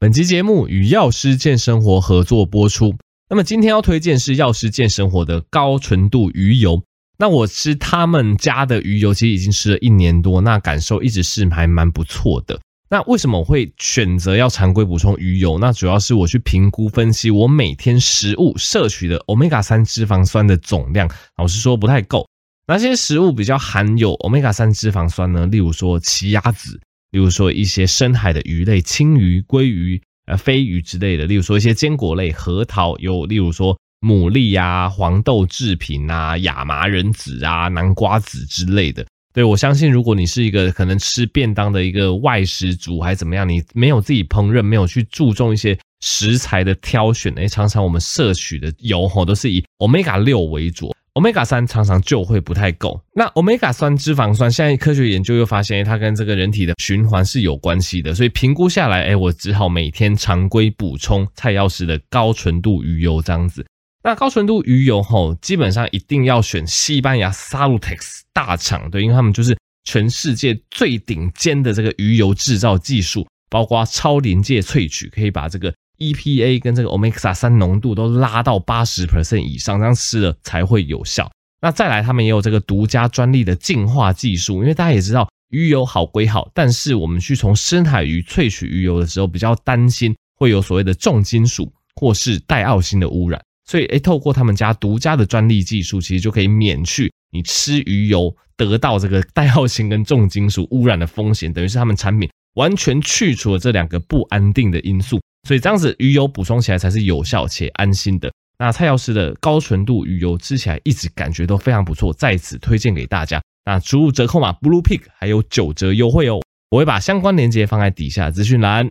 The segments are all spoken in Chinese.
本期节目与药师健生活合作播出。那么今天要推荐是药师健生活的高纯度鱼油。那我吃他们家的鱼油，其实已经吃了一年多，那感受一直是还蛮不错的。那为什么我会选择要常规补充鱼油？那主要是我去评估分析我每天食物摄取的欧米伽三脂肪酸的总量，老实说不太够。哪些食物比较含有欧米伽三脂肪酸呢？例如说奇亚籽。例如说一些深海的鱼类，青鱼、鲑鱼、呃飞鱼之类的；例如说一些坚果类，核桃；有例如说牡蛎啊、黄豆制品啊、亚麻仁籽啊、南瓜籽之类的。对，我相信，如果你是一个可能吃便当的一个外食族，还是怎么样，你没有自己烹饪，没有去注重一些食材的挑选，诶，常常我们摄取的油吼都是以 Omega 六为主。Omega 三常常就会不太够。那 Omega 三脂肪酸，现在科学研究又发现，它跟这个人体的循环是有关系的。所以评估下来，哎，我只好每天常规补充蔡药师的高纯度鱼油这样子。那高纯度鱼油吼，基本上一定要选西班牙 Salutex 大厂，对，因为他们就是全世界最顶尖的这个鱼油制造技术，包括超临界萃取，可以把这个。EPA 跟这个 Omega 三浓度都拉到八十 percent 以上，这样吃了才会有效。那再来，他们也有这个独家专利的净化技术，因为大家也知道鱼油好归好，但是我们去从深海鱼萃取鱼油的时候，比较担心会有所谓的重金属或是带奥辛的污染，所以诶，透过他们家独家的专利技术，其实就可以免去你吃鱼油得到这个带奥辛跟重金属污染的风险，等于是他们产品完全去除了这两个不安定的因素。所以这样子鱼油补充起来才是有效且安心的。那蔡药师的高纯度鱼油吃起来一直感觉都非常不错，在此推荐给大家。那输入折扣码 Blue Pig 还有九折优惠哦。我会把相关链接放在底下资讯栏。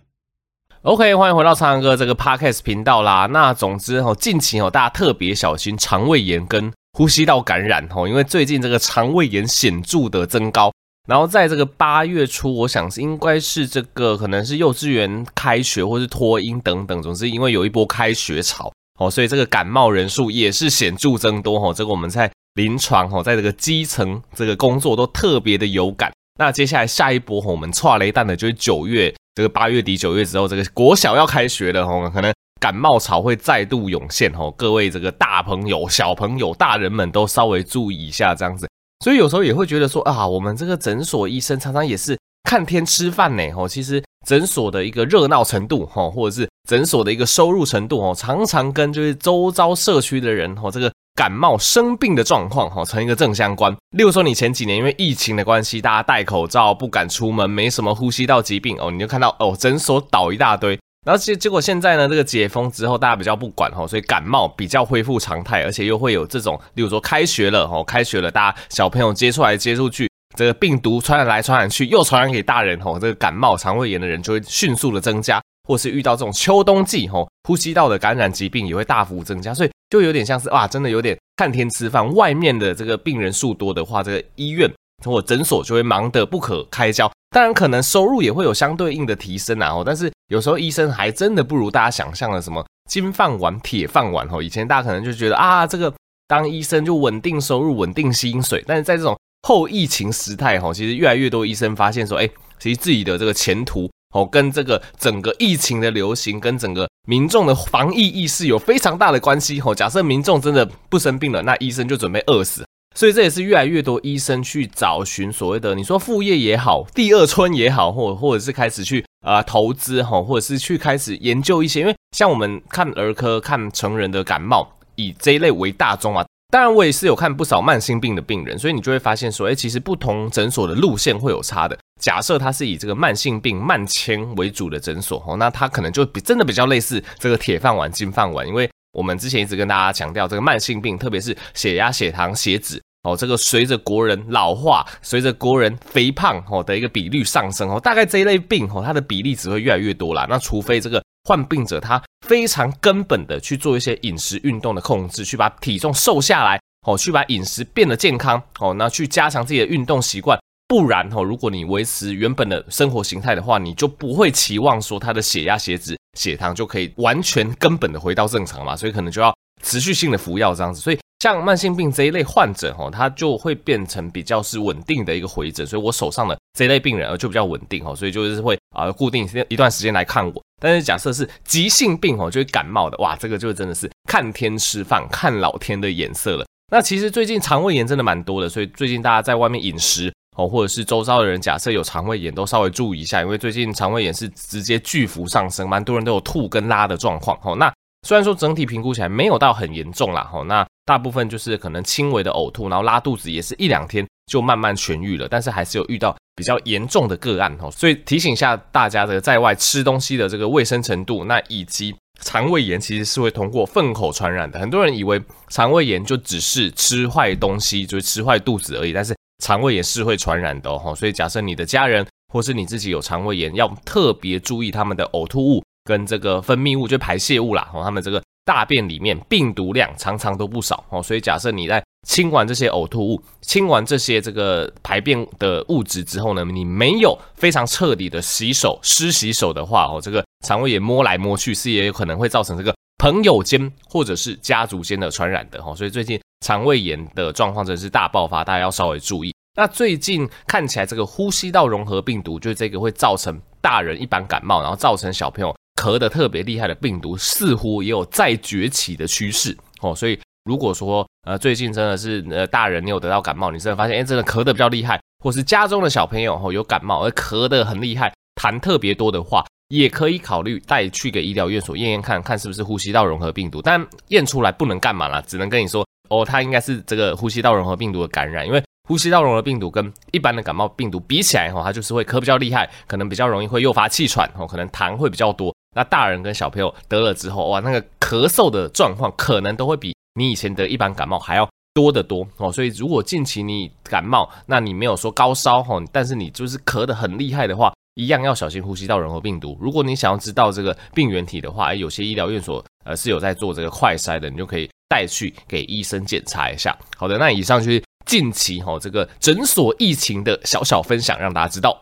OK，欢迎回到苍蓝鸽这个 Podcast 频道啦。那总之哦，近期哦大家特别小心肠胃炎跟呼吸道感染哦，因为最近这个肠胃炎显著的增高。然后在这个八月初，我想是应该是这个可能是幼稚园开学或是托婴等等，总之因为有一波开学潮哦，所以这个感冒人数也是显著增多哦。这个我们在临床哦，在这个基层这个工作都特别的有感。那接下来下一波我们剉雷弹的就是九月这个八月底九月之后，这个国小要开学了哦，可能感冒潮会再度涌现哦。各位这个大朋友、小朋友、大人们都稍微注意一下这样子。所以有时候也会觉得说啊，我们这个诊所医生常常也是看天吃饭呢。吼，其实诊所的一个热闹程度，吼，或者是诊所的一个收入程度，吼，常常跟就是周遭社区的人，吼，这个感冒生病的状况，吼，成一个正相关。例如说，你前几年因为疫情的关系，大家戴口罩不敢出门，没什么呼吸道疾病哦，你就看到哦，诊所倒一大堆。然后结结果现在呢，这个解封之后，大家比较不管哈，所以感冒比较恢复常态，而且又会有这种，例如说开学了吼，开学了，大家小朋友接触来接触去，这个病毒传染来传染去，又传染给大人吼，这个感冒、肠胃炎的人就会迅速的增加，或是遇到这种秋冬季吼，呼吸道的感染疾病也会大幅增加，所以就有点像是哇，真的有点看天吃饭。外面的这个病人数多的话，这个医院我诊所就会忙得不可开交。当然，可能收入也会有相对应的提升啊，但是有时候医生还真的不如大家想象的什么金饭碗、铁饭碗哦。以前大家可能就觉得啊，这个当医生就稳定收入、稳定薪水，但是在这种后疫情时代，哦，其实越来越多医生发现说，哎，其实自己的这个前途哦，跟这个整个疫情的流行，跟整个民众的防疫意识有非常大的关系哦。假设民众真的不生病了，那医生就准备饿死。所以这也是越来越多医生去找寻所谓的你说副业也好，第二春也好，或或者是开始去呃投资哈，或者是去开始研究一些，因为像我们看儿科、看成人的感冒，以这一类为大宗啊。当然，我也是有看不少慢性病的病人，所以你就会发现说，哎，其实不同诊所的路线会有差的。假设它是以这个慢性病慢签为主的诊所哦，那它可能就比真的比较类似这个铁饭碗、金饭碗，因为我们之前一直跟大家强调，这个慢性病，特别是血压、血糖、血脂。哦，这个随着国人老化，随着国人肥胖哦的一个比率上升哦，大概这一类病哦，它的比例只会越来越多啦。那除非这个患病者他非常根本的去做一些饮食运动的控制，去把体重瘦下来哦，去把饮食变得健康哦，那去加强自己的运动习惯。不然哦，如果你维持原本的生活形态的话，你就不会期望说他的血压、血脂、血糖就可以完全根本的回到正常嘛。所以可能就要持续性的服药这样子，所以像慢性病这一类患者哦，他就会变成比较是稳定的一个回诊，所以我手上的这一类病人就比较稳定哦，所以就是会啊固定一段时间来看我。但是假设是急性病哦，就是感冒的哇，这个就真的是看天吃饭，看老天的眼色了。那其实最近肠胃炎真的蛮多的，所以最近大家在外面饮食哦，或者是周遭的人假设有肠胃炎，都稍微注意一下，因为最近肠胃炎是直接巨幅上升，蛮多人都有吐跟拉的状况哦。那虽然说整体评估起来没有到很严重啦，哦，那大部分就是可能轻微的呕吐，然后拉肚子也是一两天就慢慢痊愈了，但是还是有遇到比较严重的个案哦，所以提醒一下大家这个在外吃东西的这个卫生程度，那以及。肠胃炎其实是会通过粪口传染的，很多人以为肠胃炎就只是吃坏东西，就是吃坏肚子而已，但是肠胃炎是会传染的哦。所以假设你的家人或是你自己有肠胃炎，要特别注意他们的呕吐物跟这个分泌物，就排泄物啦，哦，他们这个大便里面病毒量常常都不少哦。所以假设你在清完这些呕吐物，清完这些这个排便的物质之后呢，你没有非常彻底的洗手、湿洗手的话，哦，这个肠胃炎摸来摸去是也有可能会造成这个朋友间或者是家族间的传染的，哦，所以最近肠胃炎的状况真是大爆发，大家要稍微注意。那最近看起来这个呼吸道融合病毒，就是这个会造成大人一般感冒，然后造成小朋友咳得特别厉害的病毒，似乎也有再崛起的趋势，哦，所以。如果说呃最近真的是呃大人你有得到感冒，你真的发现哎真的咳得比较厉害，或是家中的小朋友吼有感冒而咳得很厉害，痰特别多的话，也可以考虑带去给医疗院所验验看看是不是呼吸道融合病毒，但验出来不能干嘛啦，只能跟你说哦，它应该是这个呼吸道融合病毒的感染，因为呼吸道融合病毒跟一般的感冒病毒比起来吼，它就是会咳比较厉害，可能比较容易会诱发气喘哦，可能痰会比较多。那大人跟小朋友得了之后哇，那个咳嗽的状况可能都会比。你以前得一般感冒还要多得多哦，所以如果近期你感冒，那你没有说高烧哈，但是你就是咳得很厉害的话，一样要小心呼吸道融合病毒。如果你想要知道这个病原体的话，有些医疗院所呃是有在做这个快筛的，你就可以带去给医生检查一下。好的，那以上就是近期哈这个诊所疫情的小小分享，让大家知道。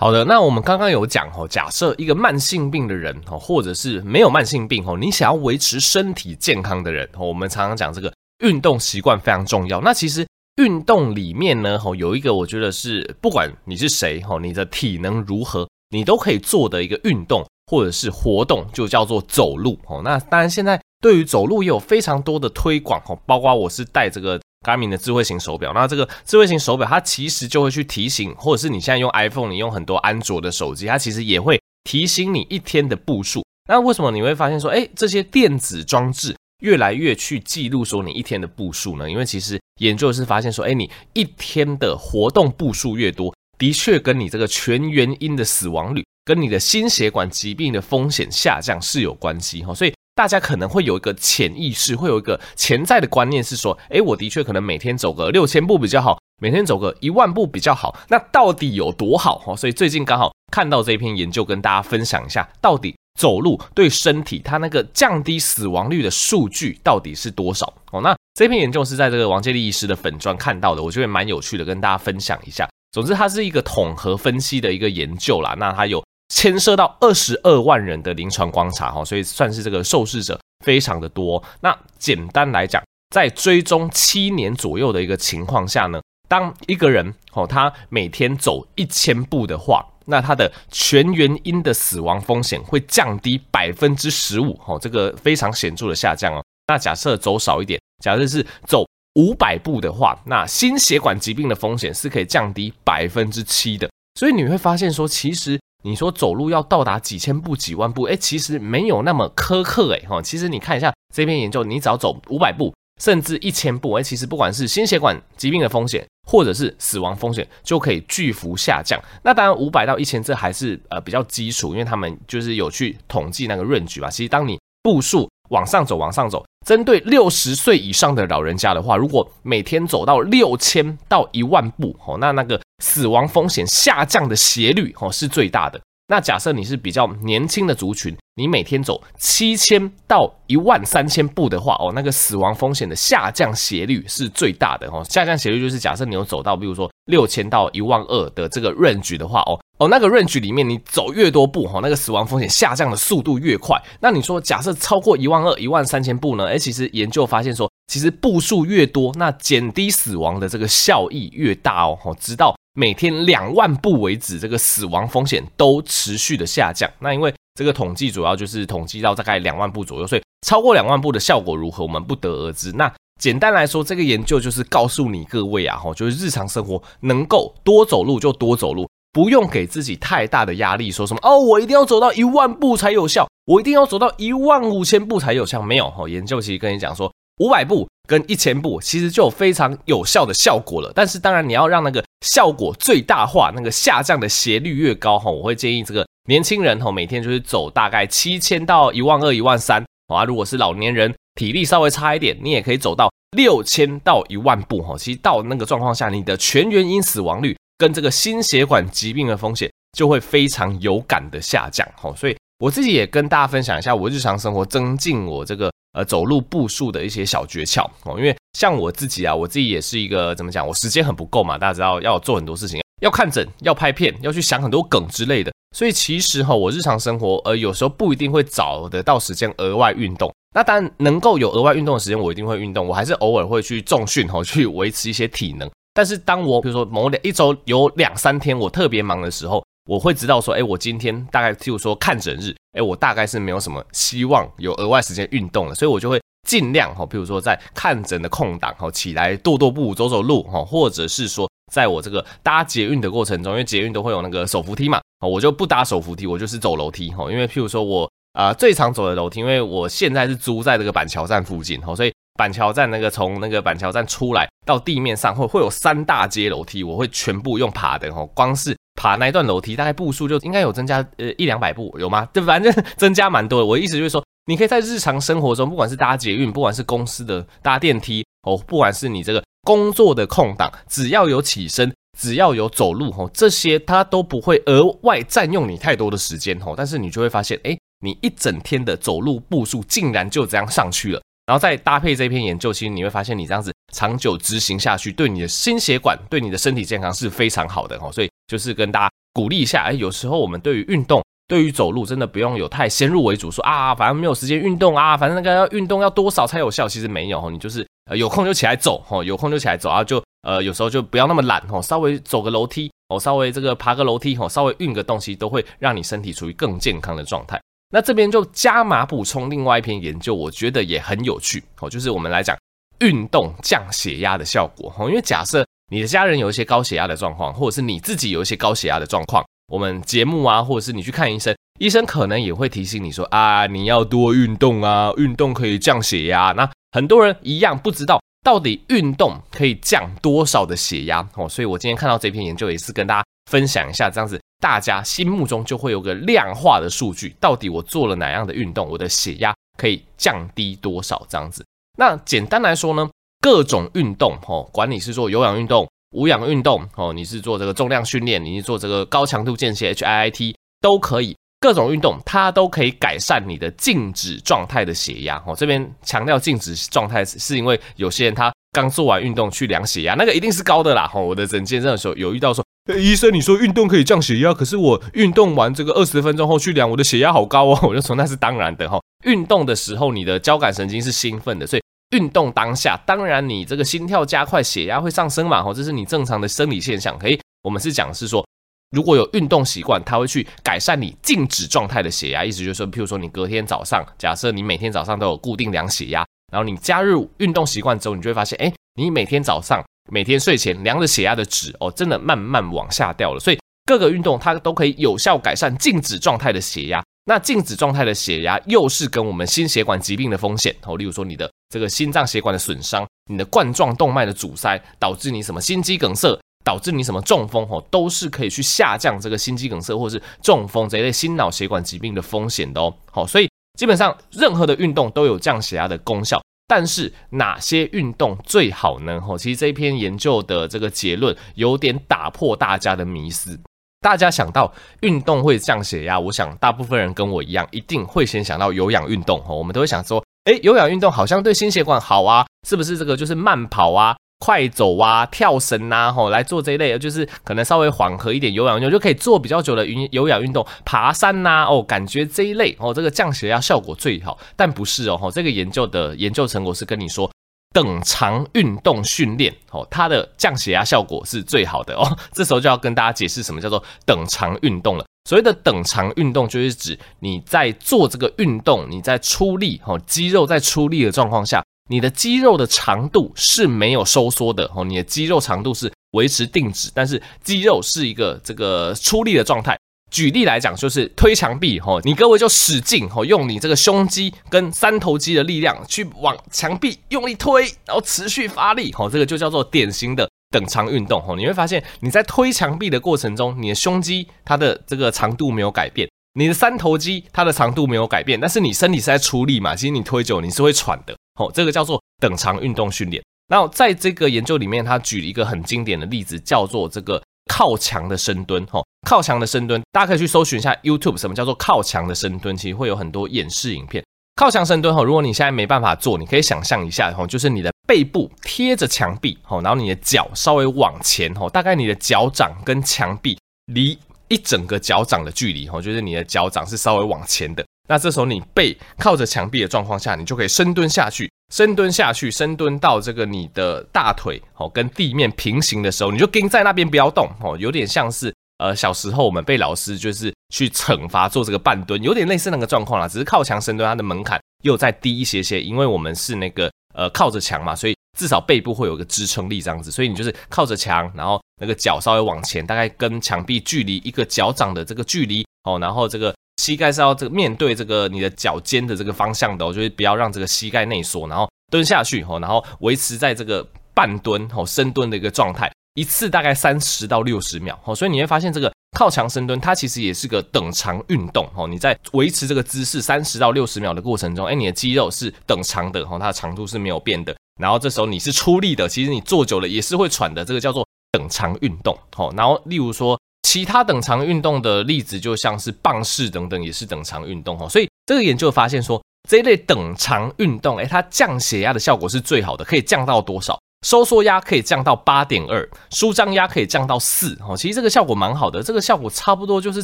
好的，那我们刚刚有讲哦，假设一个慢性病的人哦，或者是没有慢性病哦，你想要维持身体健康的人哦，我们常常讲这个运动习惯非常重要。那其实运动里面呢，哦，有一个我觉得是不管你是谁哦，你的体能如何，你都可以做的一个运动或者是活动，就叫做走路哦。那当然，现在对于走路也有非常多的推广哦，包括我是带这个。G a m i n 的智慧型手表，那这个智慧型手表它其实就会去提醒，或者是你现在用 iPhone，你用很多安卓的手机，它其实也会提醒你一天的步数。那为什么你会发现说，哎，这些电子装置越来越去记录说你一天的步数呢？因为其实研究是发现说，哎，你一天的活动步数越多，的确跟你这个全原因的死亡率，跟你的心血管疾病的风险下降是有关系哈，所以。大家可能会有一个潜意识，会有一个潜在的观念是说，诶，我的确可能每天走个六千步比较好，每天走个一万步比较好。那到底有多好？哈，所以最近刚好看到这篇研究，跟大家分享一下，到底走路对身体它那个降低死亡率的数据到底是多少？哦，那这篇研究是在这个王建立医师的粉砖看到的，我觉得蛮有趣的，跟大家分享一下。总之，它是一个统合分析的一个研究啦，那它有。牵涉到二十二万人的临床观察哈，所以算是这个受试者非常的多。那简单来讲，在追踪七年左右的一个情况下呢，当一个人哦，他每天走一千步的话，那他的全原因的死亡风险会降低百分之十五哦，这个非常显著的下降哦。那假设走少一点，假设是走五百步的话，那心血管疾病的风险是可以降低百分之七的。所以你会发现说，其实。你说走路要到达几千步、几万步，哎，其实没有那么苛刻，哎，哈，其实你看一下这篇研究，你只要走五百步，甚至一千步，哎，其实不管是心血管疾病的风险，或者是死亡风险，就可以巨幅下降。那当然，五百到一千这还是呃比较基础，因为他们就是有去统计那个 range 吧。其实当你步数往上走，往上走。针对六十岁以上的老人家的话，如果每天走到六千到一万步，哦，那那个死亡风险下降的斜率，哦，是最大的。那假设你是比较年轻的族群，你每天走七千到一万三千步的话，哦，那个死亡风险的下降斜率是最大的，哦，下降斜率就是假设你有走到，比如说六千到一万二的这个 range 的话，哦，哦，那个 range 里面你走越多步哈，那个死亡风险下降的速度越快。那你说假设超过一万二、一万三千步呢？哎，其实研究发现说，其实步数越多，那减低死亡的这个效益越大哦。直到每天两万步为止，这个死亡风险都持续的下降。那因为这个统计主要就是统计到大概两万步左右，所以超过两万步的效果如何，我们不得而知。那简单来说，这个研究就是告诉你各位啊，哈，就是日常生活能够多走路就多走路。不用给自己太大的压力，说什么哦，我一定要走到一万步才有效，我一定要走到一万五千步才有效。没有哈，研究其实跟你讲说，五百步跟一千步其实就有非常有效的效果了。但是当然你要让那个效果最大化，那个下降的斜率越高哈，我会建议这个年轻人哈，每天就是走大概七千到一万二、一万三啊。如果是老年人体力稍微差一点，你也可以走到六千到一万步哈。其实到那个状况下，你的全原因死亡率。跟这个心血管疾病的风险就会非常有感的下降，哈，所以我自己也跟大家分享一下我日常生活增进我这个呃走路步数的一些小诀窍，哦，因为像我自己啊，我自己也是一个怎么讲，我时间很不够嘛，大家知道要做很多事情，要看诊，要拍片，要去想很多梗之类的，所以其实哈，我日常生活呃有时候不一定会找得到时间额外运动，那当然能够有额外运动的时间，我一定会运动，我还是偶尔会去重训吼，去维持一些体能。但是当我比如说某两一周有两三天我特别忙的时候，我会知道说，哎，我今天大概譬如说看诊日，哎，我大概是没有什么希望有额外时间运动了，所以我就会尽量哈，譬如说在看诊的空档哈，起来踱踱步、走走路哈，或者是说在我这个搭捷运的过程中，因为捷运都会有那个手扶梯嘛，我就不搭手扶梯，我就是走楼梯哈，因为譬如说我啊最常走的楼梯，因为我现在是租在这个板桥站附近哈，所以。板桥站那个从那个板桥站出来到地面上会会有三大阶楼梯，我会全部用爬的哦。光是爬那一段楼梯，大概步数就应该有增加呃一两百步，有吗？对，反正增加蛮多的。我的意思就是说，你可以在日常生活中，不管是搭捷运，不管是公司的搭电梯哦，不管是你这个工作的空档，只要有起身，只要有走路哦，这些它都不会额外占用你太多的时间哦。但是你就会发现，哎，你一整天的走路步数竟然就这样上去了。然后再搭配这篇研究，其实你会发现，你这样子长久执行下去，对你的心血管、对你的身体健康是非常好的哦。所以就是跟大家鼓励一下，哎，有时候我们对于运动、对于走路，真的不用有太先入为主，说啊，反正没有时间运动啊，反正那个要运动要多少才有效？其实没有，你就是呃有空就起来走，哦，有空就起来走啊，就呃有时候就不要那么懒哦，稍微走个楼梯哦，稍微这个爬个楼梯哦，稍微运个东西，都会让你身体处于更健康的状态。那这边就加码补充另外一篇研究，我觉得也很有趣哦，就是我们来讲运动降血压的效果哦。因为假设你的家人有一些高血压的状况，或者是你自己有一些高血压的状况，我们节目啊，或者是你去看医生，医生可能也会提醒你说啊，你要多运动啊，运动可以降血压。那很多人一样不知道到底运动可以降多少的血压哦，所以我今天看到这篇研究也是跟大家分享一下，这样子。大家心目中就会有个量化的数据，到底我做了哪样的运动，我的血压可以降低多少这样子。那简单来说呢，各种运动哦，管你是做有氧运动、无氧运动哦，你是做这个重量训练，你是做这个高强度间歇 HIIT 都可以。各种运动它都可以改善你的静止状态的血压哦。这边强调静止状态，是因为有些人他刚做完运动去量血压，那个一定是高的啦。哦，我的诊间的时候有遇到说。医生，你说运动可以降血压，可是我运动完这个二十分钟后去量，我的血压好高哦。我就说那是当然的哈。运动的时候，你的交感神经是兴奋的，所以运动当下，当然你这个心跳加快，血压会上升嘛。吼，这是你正常的生理现象。可以，我们是讲是说，如果有运动习惯，它会去改善你静止状态的血压。意思就是说，譬如说你隔天早上，假设你每天早上都有固定量血压，然后你加入运动习惯之后，你就会发现，哎，你每天早上。每天睡前量着血压的值哦，真的慢慢往下掉了。所以各个运动它都可以有效改善静止状态的血压。那静止状态的血压又是跟我们心血管疾病的风险哦，例如说你的这个心脏血管的损伤、你的冠状动脉的阻塞，导致你什么心肌梗塞，导致你什么中风哦，都是可以去下降这个心肌梗塞或是中风这一类心脑血管疾病的风险的哦。好，所以基本上任何的运动都有降血压的功效。但是哪些运动最好呢？其实这篇研究的这个结论有点打破大家的迷思。大家想到运动会降血压，我想大部分人跟我一样，一定会先想到有氧运动。哦，我们都会想说，诶，有氧运动好像对心血管好啊，是不是？这个就是慢跑啊，快走啊、跳绳呐，吼，来做这一类，就是可能稍微缓和一点有氧运动，就可以做比较久的运有氧运动，爬山呐，哦，感觉这一类哦，这个降血压效果最好。但不是哦，这个研究的研究成果是跟你说，等长运动训练哦，它的降血压效果是最好的哦。这时候就要跟大家解释什么叫做等长运动了。所谓的等长运动，就是指你在做这个运动，你在出力，哦，肌肉在出力的状况下，你的肌肉的长度是没有收缩的，哦，你的肌肉长度是维持定止，但是肌肉是一个这个出力的状态。举例来讲，就是推墙壁，哦，你各位就使劲，哦，用你这个胸肌跟三头肌的力量去往墙壁用力推，然后持续发力，哦，这个就叫做典型的。等长运动哦，你会发现你在推墙壁的过程中，你的胸肌它的这个长度没有改变，你的三头肌它的长度没有改变，但是你身体是在出力嘛，其实你推久你是会喘的哦，这个叫做等长运动训练。然后在这个研究里面，他举了一个很经典的例子，叫做这个靠墙的深蹲哦，靠墙的深蹲，大家可以去搜寻一下 YouTube，什么叫做靠墙的深蹲，其实会有很多演示影片。靠墙深蹲哈，如果你现在没办法做，你可以想象一下哈，就是你的背部贴着墙壁哈，然后你的脚稍微往前哈，大概你的脚掌跟墙壁离一整个脚掌的距离哈，就是你的脚掌是稍微往前的。那这时候你背靠着墙壁的状况下，你就可以深蹲下去，深蹲下去，深蹲到这个你的大腿哦跟地面平行的时候，你就盯在那边不要动哦，有点像是。呃，小时候我们被老师就是去惩罚做这个半蹲，有点类似那个状况啦，只是靠墙深蹲，它的门槛又再低一些些，因为我们是那个呃靠着墙嘛，所以至少背部会有个支撑力这样子，所以你就是靠着墙，然后那个脚稍微往前，大概跟墙壁距离一个脚掌的这个距离哦，然后这个膝盖是要这个面对这个你的脚尖的这个方向的哦，就是不要让这个膝盖内缩，然后蹲下去哦，然后维持在这个半蹲哦深蹲的一个状态。一次大概三十到六十秒，所以你会发现这个靠墙深蹲，它其实也是个等长运动，你在维持这个姿势三十到六十秒的过程中，哎，你的肌肉是等长的，它的长度是没有变的。然后这时候你是出力的，其实你做久了也是会喘的，这个叫做等长运动。然后例如说其他等长运动的例子，就像是棒式等等，也是等长运动。所以这个研究发现说，这一类等长运动，哎，它降血压的效果是最好的，可以降到多少？收缩压可以降到八点二，舒张压可以降到四，哦，其实这个效果蛮好的，这个效果差不多就是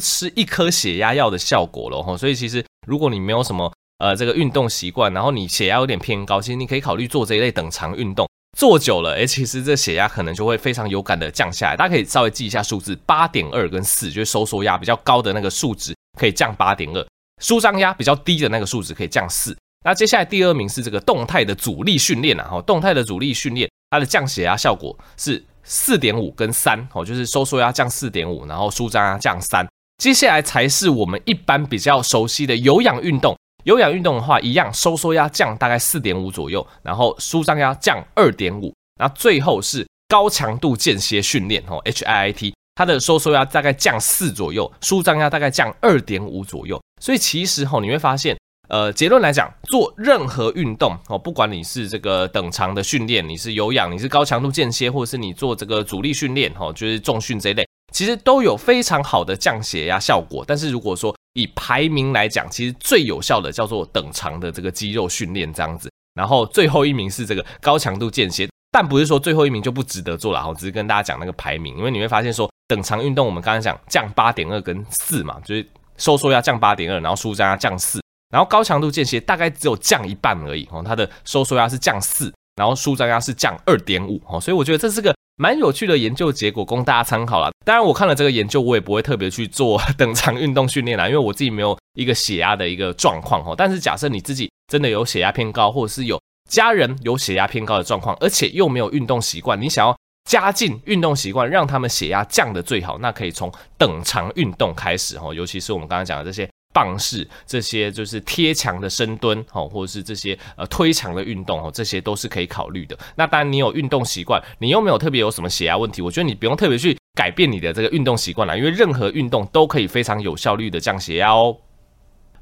吃一颗血压药的效果了，哈，所以其实如果你没有什么呃这个运动习惯，然后你血压有点偏高，其实你可以考虑做这一类等长运动，做久了，哎，其实这血压可能就会非常有感的降下来，大家可以稍微记一下数字，八点二跟四，就是收缩压比较高的那个数值可以降八点二，舒张压比较低的那个数值可以降四。那接下来第二名是这个动态的阻力训练啊，哈，动态的阻力训练，它的降血压效果是四点五跟三，哦，就是收缩压降四点五，然后舒张压降三。接下来才是我们一般比较熟悉的有氧运动，有氧运动的话，一样收缩压降大概四点五左右，然后舒张压降二点五，然后最后是高强度间歇训练，哦，HIIT，它的收缩压大概降四左右，舒张压大概降二点五左右。所以其实哦，你会发现。呃，结论来讲，做任何运动哦，不管你是这个等长的训练，你是有氧，你是高强度间歇，或者是你做这个阻力训练哦，就是重训这一类，其实都有非常好的降血压效果。但是如果说以排名来讲，其实最有效的叫做等长的这个肌肉训练这样子。然后最后一名是这个高强度间歇，但不是说最后一名就不值得做了，我只是跟大家讲那个排名，因为你会发现说等长运动，我们刚才讲降八点二跟四嘛，就是收缩压降八点二，然后舒张压降四。然后高强度间歇大概只有降一半而已哦，它的收缩压是降四，然后舒张压是降二点五哦，所以我觉得这是个蛮有趣的研究结果，供大家参考啦。当然，我看了这个研究，我也不会特别去做 等长运动训练啦，因为我自己没有一个血压的一个状况哦。但是假设你自己真的有血压偏高，或者是有家人有血压偏高的状况，而且又没有运动习惯，你想要加进运动习惯，让他们血压降得最好，那可以从等长运动开始哦，尤其是我们刚刚讲的这些。棒式这些就是贴墙的深蹲，哦，或者是这些呃推墙的运动，哦，这些都是可以考虑的。那当然，你有运动习惯，你又没有特别有什么血压问题，我觉得你不用特别去改变你的这个运动习惯啦，因为任何运动都可以非常有效率的降血压哦。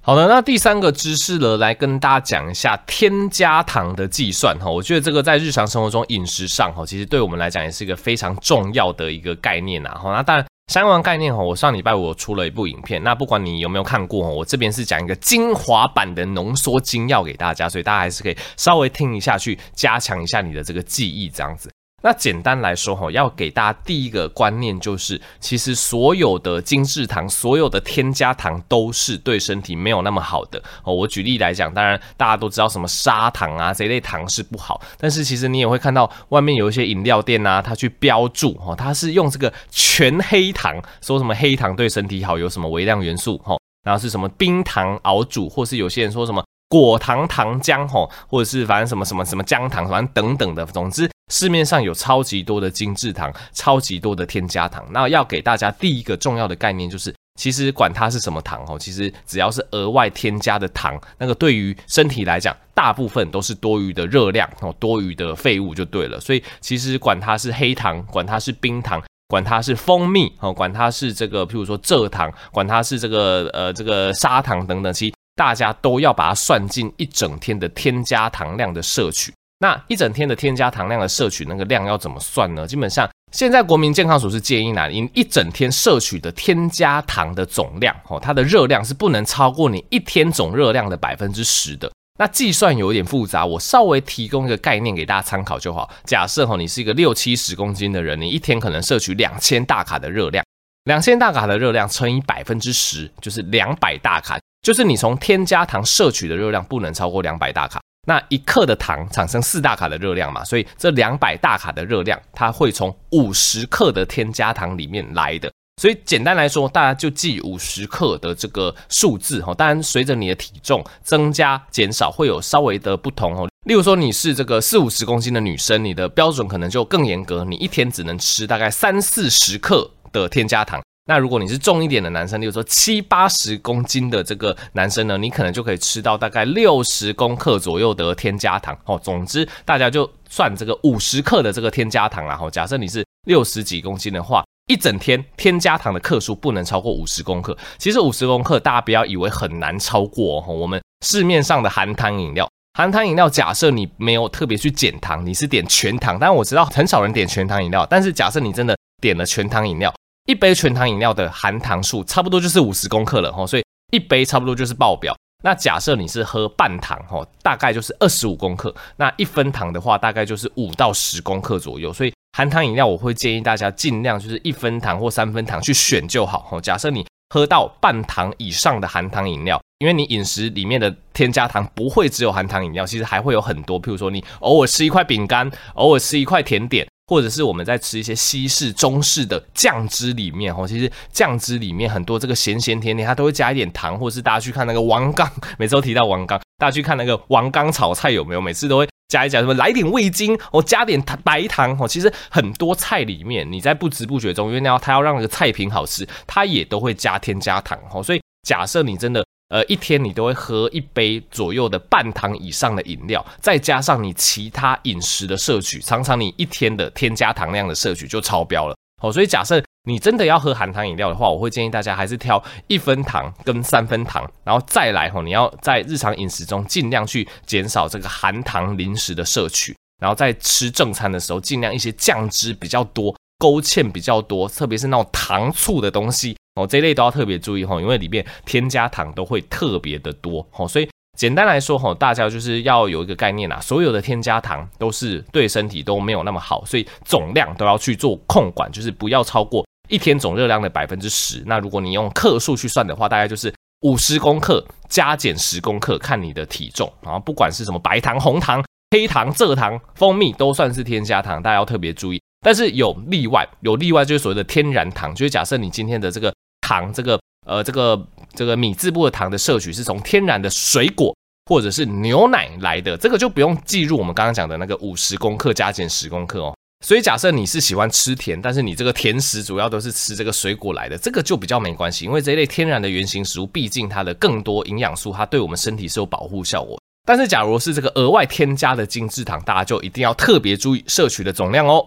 好的，那第三个知识呢，来跟大家讲一下添加糖的计算哈。我觉得这个在日常生活中饮食上哈，其实对我们来讲也是一个非常重要的一个概念呐。哈，那当然。三王概念哈，我上礼拜我出了一部影片，那不管你有没有看过，我这边是讲一个精华版的浓缩精要给大家，所以大家还是可以稍微听一下，去加强一下你的这个记忆这样子。那简单来说哈，要给大家第一个观念就是，其实所有的精制糖、所有的添加糖都是对身体没有那么好的哦。我举例来讲，当然大家都知道什么砂糖啊这一类糖是不好，但是其实你也会看到外面有一些饮料店啊，它去标注哦，它是用这个全黑糖，说什么黑糖对身体好，有什么微量元素哈，然后是什么冰糖熬煮，或是有些人说什么果糖糖浆吼，或者是反正什么什么什么姜糖，反正等等的，总之。市面上有超级多的精制糖，超级多的添加糖。那要给大家第一个重要的概念就是，其实管它是什么糖哦，其实只要是额外添加的糖，那个对于身体来讲，大部分都是多余的热量哦，多余的废物就对了。所以其实管它是黑糖，管它是冰糖，管它是蜂蜜哦，管它是这个，譬如说蔗糖，管它是这个呃这个砂糖等等，其实大家都要把它算进一整天的添加糖量的摄取。那一整天的添加糖量的摄取，那个量要怎么算呢？基本上，现在国民健康署是建议呢，你一整天摄取的添加糖的总量，哦，它的热量是不能超过你一天总热量的百分之十的。那计算有点复杂，我稍微提供一个概念给大家参考就好。假设哈，你是一个六七十公斤的人，你一天可能摄取两千大卡的热量，两千大卡的热量乘以百分之十，就是两百大卡，就是你从添加糖摄取的热量不能超过两百大卡。那一克的糖产生四大卡的热量嘛，所以这两百大卡的热量，它会从五十克的添加糖里面来的。所以简单来说，大家就记五十克的这个数字哈。当然，随着你的体重增加减少，会有稍微的不同哦。例如说，你是这个四五十公斤的女生，你的标准可能就更严格，你一天只能吃大概三四十克的添加糖。那如果你是重一点的男生，例如说七八十公斤的这个男生呢，你可能就可以吃到大概六十公克左右的添加糖哦。总之，大家就算这个五十克的这个添加糖啦。哈，假设你是六十几公斤的话，一整天添加糖的克数不能超过五十公克。其实五十公克大家不要以为很难超过哦。我们市面上的含糖饮料，含糖饮料假设你没有特别去减糖，你是点全糖，当然我知道很少人点全糖饮料，但是假设你真的点了全糖饮料。一杯全糖饮料的含糖数差不多就是五十公克了哈，所以一杯差不多就是爆表。那假设你是喝半糖哈，大概就是二十五公克。那一分糖的话，大概就是五到十公克左右。所以含糖饮料，我会建议大家尽量就是一分糖或三分糖去选就好哈。假设你喝到半糖以上的含糖饮料，因为你饮食里面的添加糖不会只有含糖饮料，其实还会有很多，譬如说你偶尔吃一块饼干，偶尔吃一块甜点。或者是我们在吃一些西式、中式的酱汁里面哦，其实酱汁里面很多这个咸咸甜甜，它都会加一点糖，或是大家去看那个王刚，每次都提到王刚，大家去看那个王刚炒菜有没有？每次都会加一加什么，来点味精哦，加点糖白糖哦。其实很多菜里面，你在不知不觉中，因为那要它要让那个菜品好吃，它也都会加添加糖哦。所以假设你真的。呃，一天你都会喝一杯左右的半糖以上的饮料，再加上你其他饮食的摄取，常常你一天的添加糖量的摄取就超标了。哦，所以假设你真的要喝含糖饮料的话，我会建议大家还是挑一分糖跟三分糖，然后再来吼，你要在日常饮食中尽量去减少这个含糖零食的摄取，然后在吃正餐的时候，尽量一些酱汁比较多、勾芡比较多，特别是那种糖醋的东西。哦，这一类都要特别注意哈，因为里面添加糖都会特别的多，哦，所以简单来说哈，大家就是要有一个概念啊，所有的添加糖都是对身体都没有那么好，所以总量都要去做控管，就是不要超过一天总热量的百分之十。那如果你用克数去算的话，大概就是五十公克加减十公克，看你的体重。然后不管是什么白糖、红糖、黑糖、蔗糖、蜂蜜，都算是添加糖，大家要特别注意。但是有例外，有例外就是所谓的天然糖，就是假设你今天的这个。糖这个呃这个这个米字部的糖的摄取是从天然的水果或者是牛奶来的，这个就不用计入我们刚刚讲的那个五十公克加减十公克哦。所以假设你是喜欢吃甜，但是你这个甜食主要都是吃这个水果来的，这个就比较没关系，因为这一类天然的原型食物，毕竟它的更多营养素，它对我们身体是有保护效果。但是假如是这个额外添加的精制糖，大家就一定要特别注意摄取的总量哦。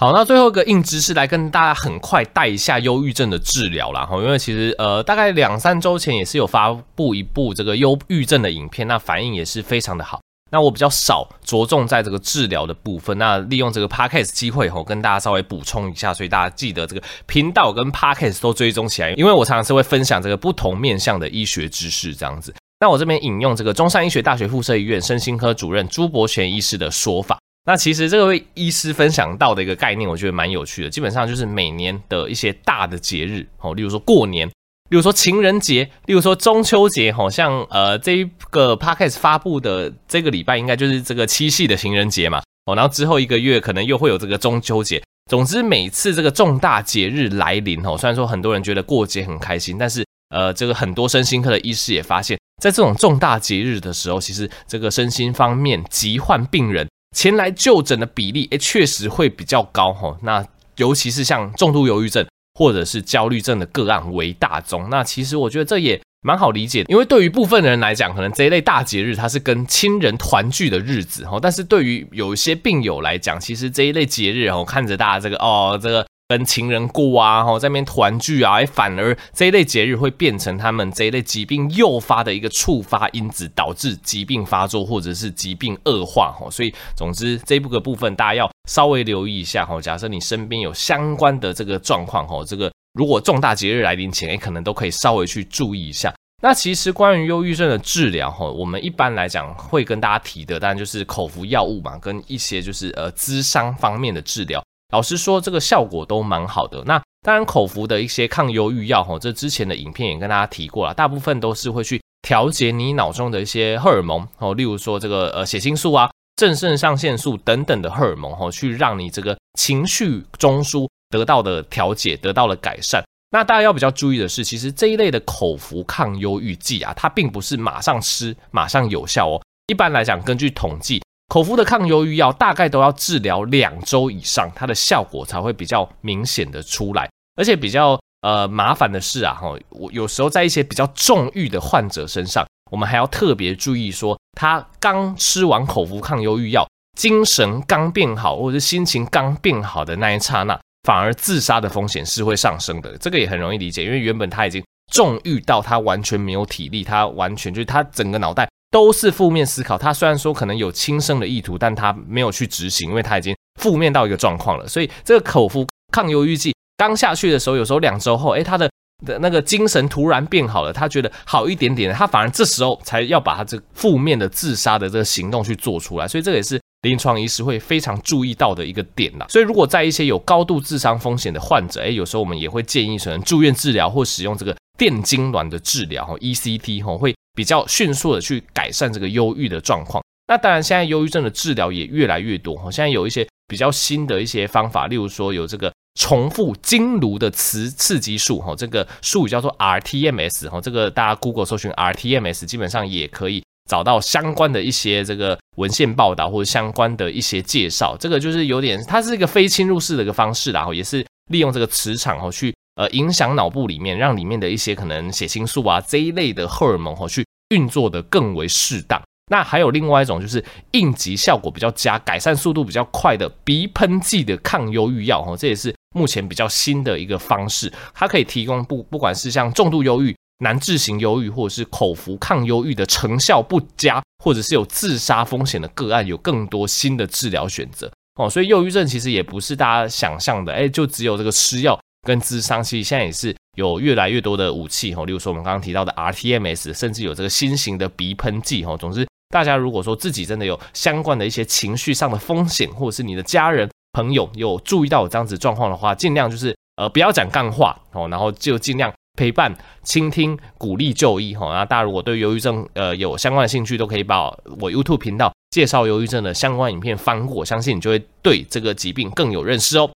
好，那最后一个硬知识来跟大家很快带一下忧郁症的治疗啦。哈，因为其实呃大概两三周前也是有发布一部这个忧郁症的影片，那反应也是非常的好。那我比较少着重在这个治疗的部分，那利用这个 podcast 机会吼，跟大家稍微补充一下，所以大家记得这个频道跟 podcast 都追踪起来，因为我常常是会分享这个不同面向的医学知识这样子。那我这边引用这个中山医学大学附设医院身心科主任朱伯权医师的说法。那其实这位医师分享到的一个概念，我觉得蛮有趣的。基本上就是每年的一些大的节日，哦，例如说过年，例如说情人节，例如说中秋节，好像呃这个 podcast 发布的这个礼拜，应该就是这个七夕的情人节嘛，哦，然后之后一个月可能又会有这个中秋节。总之，每次这个重大节日来临，哦，虽然说很多人觉得过节很开心，但是呃，这个很多身心科的医师也发现，在这种重大节日的时候，其实这个身心方面疾患病人。前来就诊的比例，诶，确实会比较高哈。那尤其是像重度忧郁症或者是焦虑症的个案为大宗。那其实我觉得这也蛮好理解的，因为对于部分人来讲，可能这一类大节日它是跟亲人团聚的日子哈。但是对于有一些病友来讲，其实这一类节日哦，看着大家这个哦这个。跟情人过啊，吼，在那边团聚啊，反而这一类节日会变成他们这一类疾病诱发的一个触发因子，导致疾病发作或者是疾病恶化，吼，所以总之这一个部分大家要稍微留意一下，吼，假设你身边有相关的这个状况，吼，这个如果重大节日来临前，可能都可以稍微去注意一下。那其实关于忧郁症的治疗，吼，我们一般来讲会跟大家提的，当然就是口服药物嘛，跟一些就是呃咨商方面的治疗。老实说，这个效果都蛮好的。那当然，口服的一些抗忧郁药，哈，这之前的影片也跟大家提过了，大部分都是会去调节你脑中的一些荷尔蒙，哦，例如说这个呃血清素啊、正肾上腺素等等的荷尔蒙，哈，去让你这个情绪中枢得到的调节，得到了改善。那大家要比较注意的是，其实这一类的口服抗忧郁剂啊，它并不是马上吃马上有效哦。一般来讲，根据统计。口服的抗忧郁药大概都要治疗两周以上，它的效果才会比较明显的出来。而且比较呃麻烦的是啊，哈，我有时候在一些比较重郁的患者身上，我们还要特别注意说，他刚吃完口服抗忧郁药，精神刚变好，或者是心情刚变好的那一刹那，反而自杀的风险是会上升的。这个也很容易理解，因为原本他已经重郁到他完全没有体力，他完全就是他整个脑袋。都是负面思考，他虽然说可能有轻生的意图，但他没有去执行，因为他已经负面到一个状况了。所以这个口服抗忧郁剂刚下去的时候，有时候两周后，诶，他的的那个精神突然变好了，他觉得好一点点，他反而这时候才要把他这负面的自杀的这个行动去做出来。所以这也是临床医师会非常注意到的一个点啦。所以如果在一些有高度自伤风险的患者，诶，有时候我们也会建议可能住院治疗或使用这个电痉挛的治疗，哈，ECT，哈，会。比较迅速的去改善这个忧郁的状况。那当然，现在忧郁症的治疗也越来越多。哈现在有一些比较新的一些方法，例如说有这个重复经颅的磁刺激术，哈，这个术语叫做 RTMS，哈，这个大家 Google 搜寻 RTMS，基本上也可以找到相关的一些这个文献报道或者相关的一些介绍。这个就是有点，它是一个非侵入式的一个方式，然后也是利用这个磁场，哈，去。呃，影响脑部里面，让里面的一些可能血清素啊这一类的荷尔蒙哈，去运作的更为适当。那还有另外一种就是应急效果比较佳、改善速度比较快的鼻喷剂的抗忧郁药哈，这也是目前比较新的一个方式。它可以提供不不管是像重度忧郁、难治型忧郁，或者是口服抗忧郁的成效不佳，或者是有自杀风险的个案，有更多新的治疗选择哦。所以忧郁症其实也不是大家想象的，哎，就只有这个吃药。跟智商其实现在也是有越来越多的武器哈，例如说我们刚刚提到的 RTMS，甚至有这个新型的鼻喷剂哈。总之，大家如果说自己真的有相关的一些情绪上的风险，或者是你的家人朋友有注意到有这样子状况的话，尽量就是呃不要讲干话哦，然后就尽量陪伴、倾听、鼓励就医哈。那大家如果对忧郁症呃有相关的兴趣，都可以把我 YouTube 频道介绍忧郁症的相关影片翻过，相信你就会对这个疾病更有认识哦。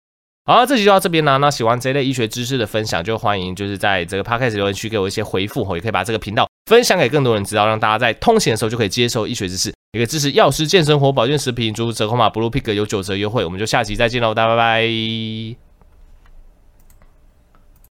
好，这集就到这边啦。那喜欢这类医学知识的分享，就欢迎就是在这个 Podcast 留言区给我一些回复，也可以把这个频道分享给更多人知道，让大家在通勤的时候就可以接收医学知识，也可以支持药师健身活保健食品，输入折扣码 Blue Pig 有九折优惠。我们就下期再见喽，大家拜拜。